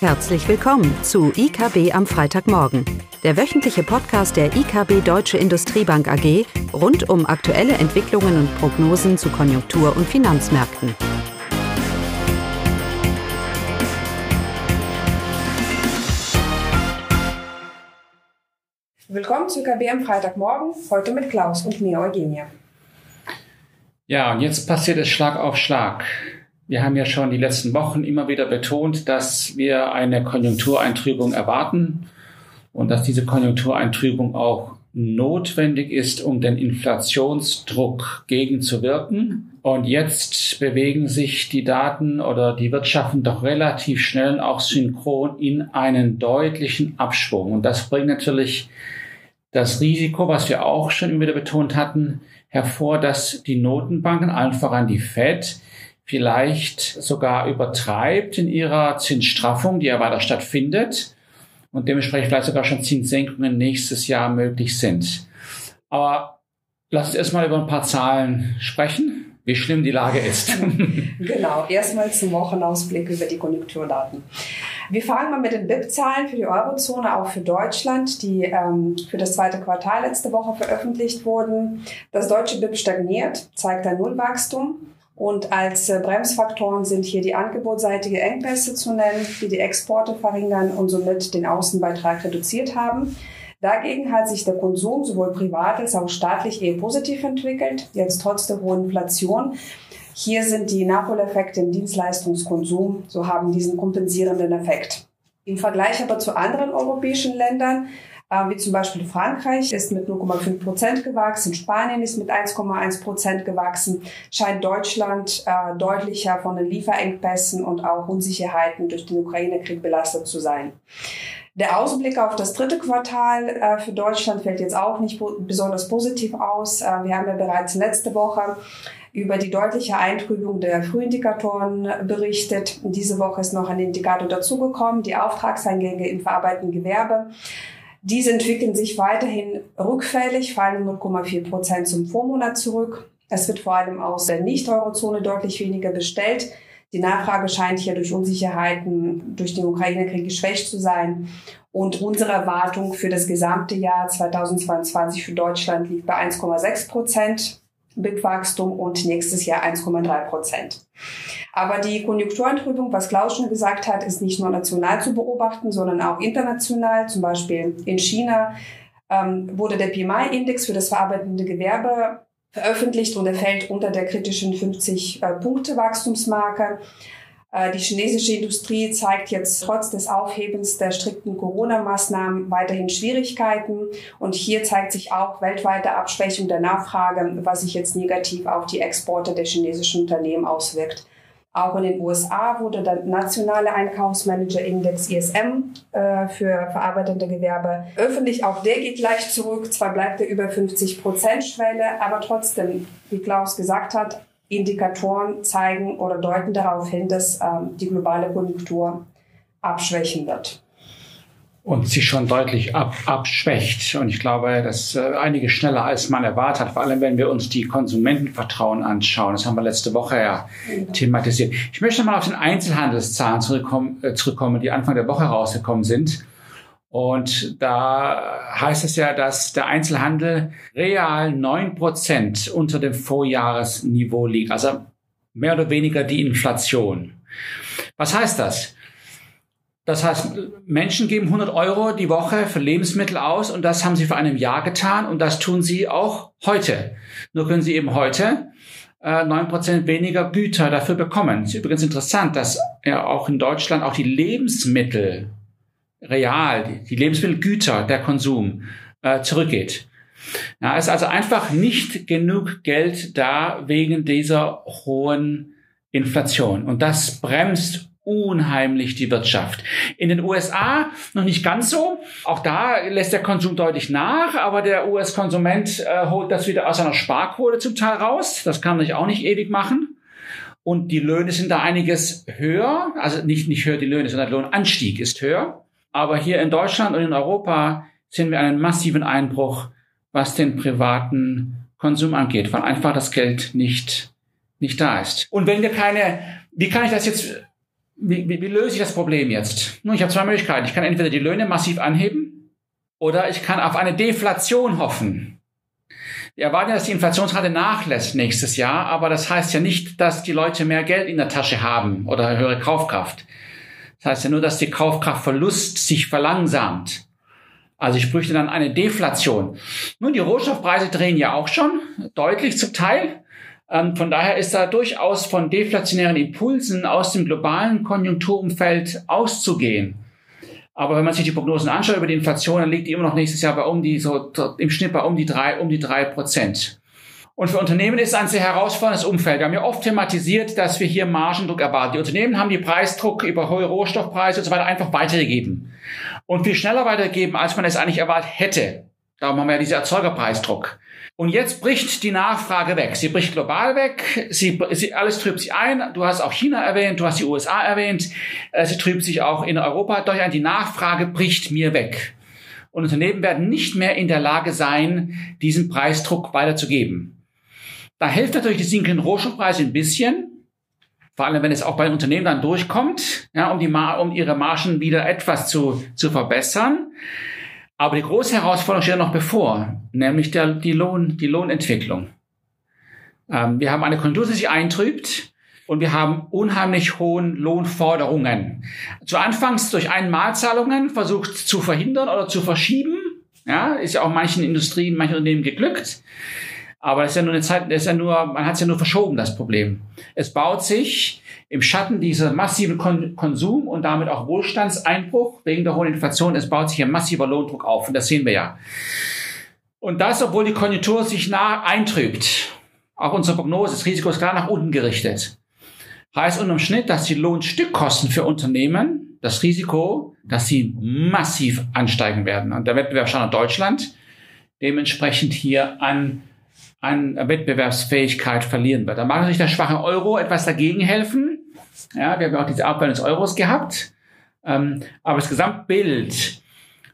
Herzlich willkommen zu IKB am Freitagmorgen, der wöchentliche Podcast der IKB Deutsche Industriebank AG rund um aktuelle Entwicklungen und Prognosen zu Konjunktur- und Finanzmärkten. Willkommen zu IKB am Freitagmorgen, heute mit Klaus und mir, Eugenia. Ja, und jetzt passiert es Schlag auf Schlag. Wir haben ja schon die letzten Wochen immer wieder betont, dass wir eine Konjunktureintrübung erwarten und dass diese Konjunktureintrübung auch notwendig ist, um den Inflationsdruck gegenzuwirken. Und jetzt bewegen sich die Daten oder die Wirtschaften doch relativ schnell auch synchron in einen deutlichen Abschwung. Und das bringt natürlich das Risiko, was wir auch schon immer wieder betont hatten, hervor, dass die Notenbanken, allen voran die Fed, vielleicht sogar übertreibt in ihrer Zinsstraffung, die ja weiter stattfindet und dementsprechend vielleicht sogar schon Zinssenkungen nächstes Jahr möglich sind. Aber lass uns erstmal über ein paar Zahlen sprechen, wie schlimm die Lage ist. genau, erstmal zum Wochenausblick über die Konjunkturdaten. Wir fangen mal mit den BIP-Zahlen für die Eurozone, auch für Deutschland, die ähm, für das zweite Quartal letzte Woche veröffentlicht wurden. Das deutsche BIP stagniert, zeigt ein Nullwachstum. Und als äh, Bremsfaktoren sind hier die angebotsseitige Engpässe zu nennen, die die Exporte verringern und somit den Außenbeitrag reduziert haben. Dagegen hat sich der Konsum sowohl privat als auch staatlich eher positiv entwickelt, jetzt trotz der hohen Inflation. Hier sind die Nachholeffekte im Dienstleistungskonsum, so haben diesen kompensierenden Effekt. Im Vergleich aber zu anderen europäischen Ländern äh, wie zum Beispiel Frankreich ist mit 0,5 Prozent gewachsen, Spanien ist mit 1,1 Prozent gewachsen, scheint Deutschland äh, deutlicher von den Lieferengpässen und auch Unsicherheiten durch den Ukraine-Krieg belastet zu sein. Der Ausblick auf das dritte Quartal äh, für Deutschland fällt jetzt auch nicht besonders positiv aus. Wir haben ja bereits letzte Woche über die deutliche Eintrübung der Frühindikatoren berichtet. Diese Woche ist noch ein Indikator dazugekommen, die Auftragseingänge im verarbeitenden Gewerbe. Diese entwickeln sich weiterhin rückfällig, fallen 0,4 Prozent zum Vormonat zurück. Es wird vor allem aus der Nicht-Eurozone deutlich weniger bestellt. Die Nachfrage scheint hier durch Unsicherheiten durch den Ukraine-Krieg geschwächt zu sein. Und unsere Erwartung für das gesamte Jahr 2022 für Deutschland liegt bei 1,6 Prozent. BIP-Wachstum und nächstes Jahr 1,3 Prozent. Aber die Konjunktureintrübung, was Klaus schon gesagt hat, ist nicht nur national zu beobachten, sondern auch international. Zum Beispiel in China ähm, wurde der PMI-Index für das verarbeitende Gewerbe veröffentlicht und er fällt unter der kritischen 50-Punkte-Wachstumsmarke. Äh, die chinesische Industrie zeigt jetzt trotz des Aufhebens der strikten Corona-Maßnahmen weiterhin Schwierigkeiten. Und hier zeigt sich auch weltweite Abschwächung der Nachfrage, was sich jetzt negativ auf die Exporte der chinesischen Unternehmen auswirkt. Auch in den USA wurde der nationale Einkaufsmanager-Index ISM äh, für verarbeitende Gewerbe öffentlich. Auch der geht leicht zurück. Zwar bleibt er über 50 Prozent Schwelle, aber trotzdem, wie Klaus gesagt hat, Indikatoren zeigen oder deuten darauf hin, dass ähm, die globale Konjunktur abschwächen wird. Und sich schon deutlich ab, abschwächt. Und ich glaube, dass äh, einige schneller als man erwartet hat, vor allem wenn wir uns die Konsumentenvertrauen anschauen. Das haben wir letzte Woche ja mhm. thematisiert. Ich möchte mal auf den Einzelhandelszahlen zurückkommen, äh, zurückkommen, die Anfang der Woche rausgekommen sind. Und da heißt es ja, dass der Einzelhandel real neun Prozent unter dem Vorjahresniveau liegt. Also mehr oder weniger die Inflation. Was heißt das? Das heißt, Menschen geben 100 Euro die Woche für Lebensmittel aus und das haben sie vor einem Jahr getan und das tun sie auch heute. Nur können sie eben heute äh, neun Prozent weniger Güter dafür bekommen. Es ist übrigens interessant, dass ja auch in Deutschland auch die Lebensmittel real, die Lebensmittelgüter, der Konsum äh, zurückgeht. Ja, ist also einfach nicht genug Geld da wegen dieser hohen Inflation. Und das bremst unheimlich die Wirtschaft. In den USA noch nicht ganz so. Auch da lässt der Konsum deutlich nach, aber der US-Konsument äh, holt das wieder aus seiner Sparquote zum Teil raus. Das kann man auch nicht ewig machen. Und die Löhne sind da einiges höher. Also nicht, nicht höher die Löhne, sondern der Lohnanstieg ist höher. Aber hier in Deutschland und in Europa sehen wir einen massiven Einbruch, was den privaten Konsum angeht, weil einfach das Geld nicht, nicht da ist. Und wenn wir keine, wie kann ich das jetzt wie, wie, wie löse ich das Problem jetzt? Nun, ich habe zwei Möglichkeiten. Ich kann entweder die Löhne massiv anheben oder ich kann auf eine Deflation hoffen. Wir erwarten ja, dass die Inflationsrate nachlässt nächstes Jahr, aber das heißt ja nicht, dass die Leute mehr Geld in der Tasche haben oder höhere Kaufkraft. Das heißt ja nur, dass die Kaufkraftverlust sich verlangsamt. Also ich bräuchte dann eine Deflation. Nun, die Rohstoffpreise drehen ja auch schon, deutlich zum Teil. Ähm, von daher ist da durchaus von deflationären Impulsen aus dem globalen Konjunkturumfeld auszugehen. Aber wenn man sich die Prognosen anschaut über die Inflation, dann liegt die immer noch nächstes Jahr bei um die, so im Schnitt bei um die drei, um die drei Prozent. Und für Unternehmen ist es ein sehr herausforderndes Umfeld. Wir haben ja oft thematisiert, dass wir hier Margendruck erwarten. Die Unternehmen haben die Preisdruck über hohe Rohstoffpreise und so weiter einfach weitergegeben. Und viel schneller weitergegeben, als man es eigentlich erwartet hätte. Darum haben wir ja diesen Erzeugerpreisdruck. Und jetzt bricht die Nachfrage weg. Sie bricht global weg. Sie, sie, alles trübt sich ein. Du hast auch China erwähnt, du hast die USA erwähnt. Äh, sie trübt sich auch in Europa durch ein. Die Nachfrage bricht mir weg. Und Unternehmen werden nicht mehr in der Lage sein, diesen Preisdruck weiterzugeben. Da hilft natürlich die sinkenden Rohstoffpreise ein bisschen. Vor allem, wenn es auch bei Unternehmen dann durchkommt, ja, um, die, um ihre Margen wieder etwas zu, zu verbessern. Aber die große Herausforderung steht noch bevor, nämlich der, die, Lohn, die Lohnentwicklung. Ähm, wir haben eine Konjunktur, die sich eintrübt und wir haben unheimlich hohen Lohnforderungen. Zu Anfangs durch Einmalzahlungen versucht zu verhindern oder zu verschieben. Ja, ist ja auch manchen Industrien, manchen Unternehmen geglückt. Aber das ist ja nur eine Zeit, das ist ja nur, man hat es ja nur verschoben, das Problem. Es baut sich im Schatten dieser massiven Kon Konsum und damit auch Wohlstandseinbruch wegen der hohen Inflation, es baut sich ein massiver Lohndruck auf und das sehen wir ja. Und das, obwohl die Konjunktur sich nah eintrübt. Auch unsere Prognose, das Risiko ist klar nach unten gerichtet. Heißt unterm Schnitt, dass die Lohnstückkosten für Unternehmen, das Risiko, dass sie massiv ansteigen werden. Und der Wettbewerbsstandort Deutschland dementsprechend hier an an Wettbewerbsfähigkeit verlieren wird. Da mag natürlich der schwache Euro etwas dagegen helfen. Ja, wir haben auch diese Abwehr des Euros gehabt. Ähm, aber das Gesamtbild,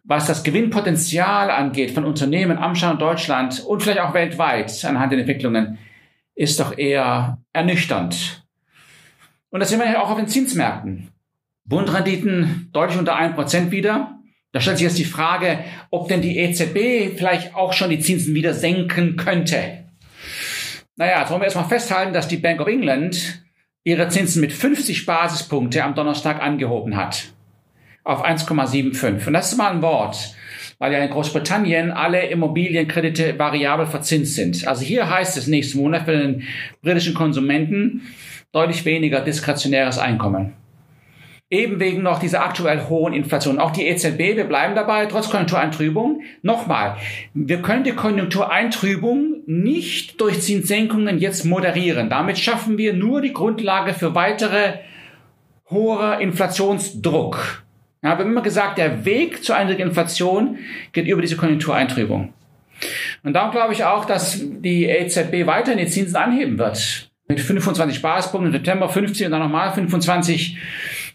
was das Gewinnpotenzial angeht von Unternehmen am Standort Deutschland und vielleicht auch weltweit anhand der Entwicklungen, ist doch eher ernüchternd. Und das sehen wir ja auch auf den Zinsmärkten. Bundrenditen deutlich unter 1% wieder. Da stellt sich jetzt die Frage, ob denn die EZB vielleicht auch schon die Zinsen wieder senken könnte. Naja, jetzt wollen wir erstmal festhalten, dass die Bank of England ihre Zinsen mit 50 Basispunkte am Donnerstag angehoben hat. Auf 1,75. Und das ist mal ein Wort, weil ja in Großbritannien alle Immobilienkredite variabel verzinst sind. Also hier heißt es nächsten Monat für den britischen Konsumenten deutlich weniger diskretionäres Einkommen eben wegen noch dieser aktuell hohen Inflation. Auch die EZB, wir bleiben dabei, trotz Konjunktureintrübung. Nochmal, wir können die Konjunktureintrübung nicht durch Zinssenkungen jetzt moderieren. Damit schaffen wir nur die Grundlage für weitere hoher Inflationsdruck. Ja, wir haben immer gesagt, der Weg zu einer Inflation geht über diese Konjunktureintrübung. Und darum glaube ich auch, dass die EZB weiterhin die Zinsen anheben wird. Mit 25 Basispunkten im September 50 und dann nochmal 25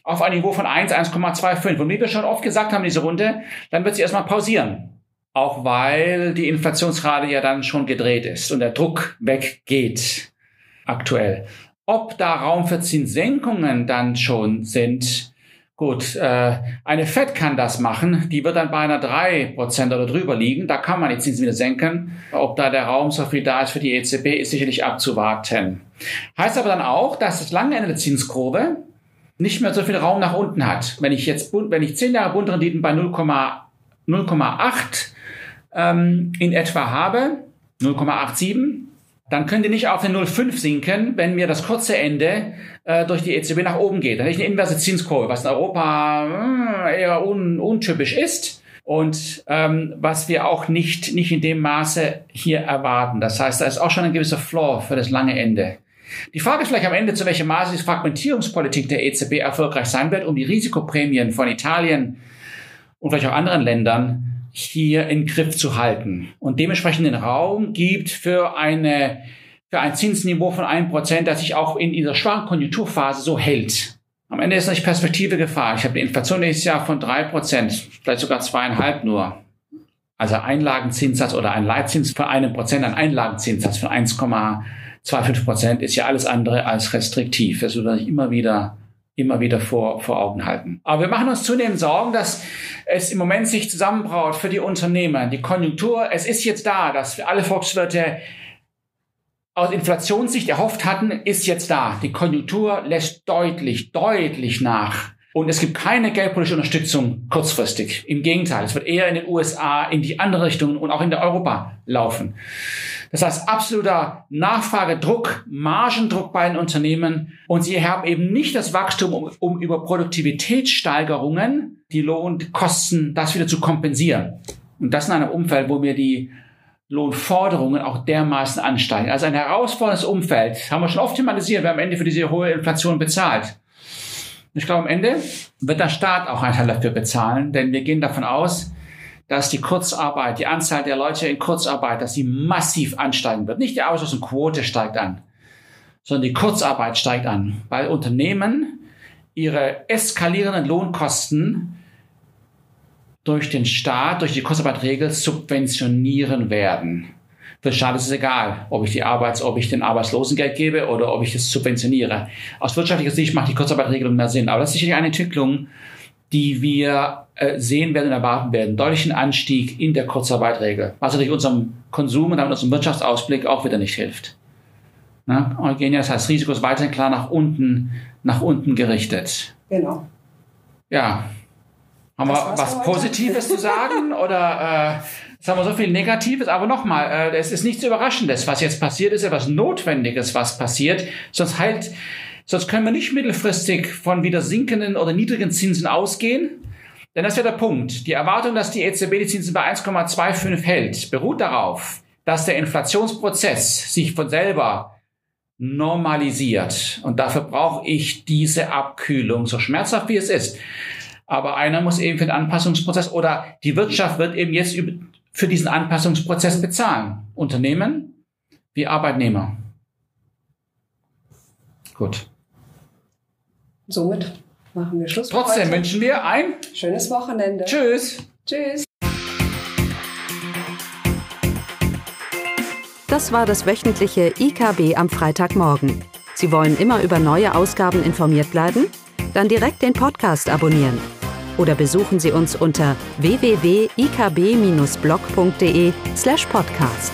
auf ein Niveau von 1, 1,25. Und wie wir schon oft gesagt haben in dieser Runde, dann wird sie erstmal pausieren. Auch weil die Inflationsrate ja dann schon gedreht ist und der Druck weggeht aktuell. Ob da Raum für Zinssenkungen dann schon sind, gut, äh, eine FED kann das machen, die wird dann bei einer 3% oder drüber liegen, da kann man die Zinsen wieder senken. Ob da der Raum so viel da ist für die EZB, ist sicherlich abzuwarten. Heißt aber dann auch, dass das lange Ende der Zinskurve nicht mehr so viel Raum nach unten hat. Wenn ich jetzt, wenn ich 10 Jahre Bundrenditen bei 0,8 ähm, in etwa habe, 0,87, dann können die nicht auf den 0,5 sinken, wenn mir das kurze Ende äh, durch die EZB nach oben geht. Dann hätte ich eine inverse Zinskurve, was in Europa äh, eher un, untypisch ist und ähm, was wir auch nicht, nicht in dem Maße hier erwarten. Das heißt, da ist auch schon ein gewisser Floor für das lange Ende. Die Frage ist vielleicht am Ende, zu welchem Maße die Fragmentierungspolitik der EZB erfolgreich sein wird, um die Risikoprämien von Italien und vielleicht auch anderen Ländern hier in Griff zu halten und dementsprechend den Raum gibt für eine für ein Zinsniveau von einem Prozent, das sich auch in dieser schwachen Konjunkturphase so hält. Am Ende ist natürlich Perspektive Gefahr. Ich habe die Inflation nächstes Jahr von drei Prozent, vielleicht sogar zweieinhalb nur. Also Einlagenzinssatz oder ein Leitzins von einem Prozent, ein Einlagenzinssatz von 1,5 2,5 Prozent ist ja alles andere als restriktiv. Es wird immer wieder immer wieder vor, vor Augen halten. Aber wir machen uns zunehmend Sorgen, dass es im Moment sich zusammenbraut für die Unternehmen. Die Konjunktur, es ist jetzt da, dass alle Volkswirte aus Inflationssicht erhofft hatten, ist jetzt da. Die Konjunktur lässt deutlich, deutlich nach. Und es gibt keine geldpolitische Unterstützung kurzfristig. Im Gegenteil, es wird eher in den USA in die andere Richtung und auch in der Europa laufen. Das heißt, absoluter Nachfragedruck, Margendruck bei den Unternehmen. Und sie haben eben nicht das Wachstum, um, um über Produktivitätssteigerungen die Lohnkosten, das wieder zu kompensieren. Und das in einem Umfeld, wo wir die Lohnforderungen auch dermaßen ansteigen. Also ein herausforderndes Umfeld, haben wir schon oft thematisiert, wer am Ende für diese hohe Inflation bezahlt. Ich glaube, am Ende wird der Staat auch einen Teil dafür bezahlen, denn wir gehen davon aus, dass die Kurzarbeit, die Anzahl der Leute in Kurzarbeit, dass sie massiv ansteigen wird. Nicht die Ausschlussquote steigt an, sondern die Kurzarbeit steigt an, weil Unternehmen ihre eskalierenden Lohnkosten durch den Staat, durch die Kurzarbeitregel subventionieren werden. Für den Staat ist es egal, ob ich die Arbeits-, ob ich den Arbeitslosengeld gebe oder ob ich es subventioniere. Aus wirtschaftlicher Sicht macht die Kurzarbeitregelung mehr Sinn. Aber das ist sicherlich eine Entwicklung, die wir äh, sehen werden und erwarten werden. Deutlichen Anstieg in der Kurzarbeitregel, was natürlich unserem Konsum und damit unserem Wirtschaftsausblick auch wieder nicht hilft. Na, Eugenia, das heißt, das Risiko ist weiterhin klar nach unten, nach unten gerichtet. Genau. Ja, haben wir was Positives zu sagen oder äh, sagen wir so viel Negatives? Aber nochmal, äh, es ist nichts Überraschendes. Was jetzt passiert, ist etwas Notwendiges, was passiert. Sonst halt, sonst können wir nicht mittelfristig von wieder sinkenden oder niedrigen Zinsen ausgehen. Denn das ja der Punkt. Die Erwartung, dass die EZB die Zinsen bei 1,25 hält, beruht darauf, dass der Inflationsprozess sich von selber normalisiert. Und dafür brauche ich diese Abkühlung, so schmerzhaft wie es ist. Aber einer muss eben für den Anpassungsprozess oder die Wirtschaft wird eben jetzt für diesen Anpassungsprozess bezahlen. Unternehmen wie Arbeitnehmer. Gut. Somit machen wir Schluss. Trotzdem wünschen wir ein schönes Wochenende. Tschüss. Tschüss. Das war das wöchentliche IKB am Freitagmorgen. Sie wollen immer über neue Ausgaben informiert bleiben? Dann direkt den Podcast abonnieren oder besuchen Sie uns unter www.ikb-blog.de/podcast.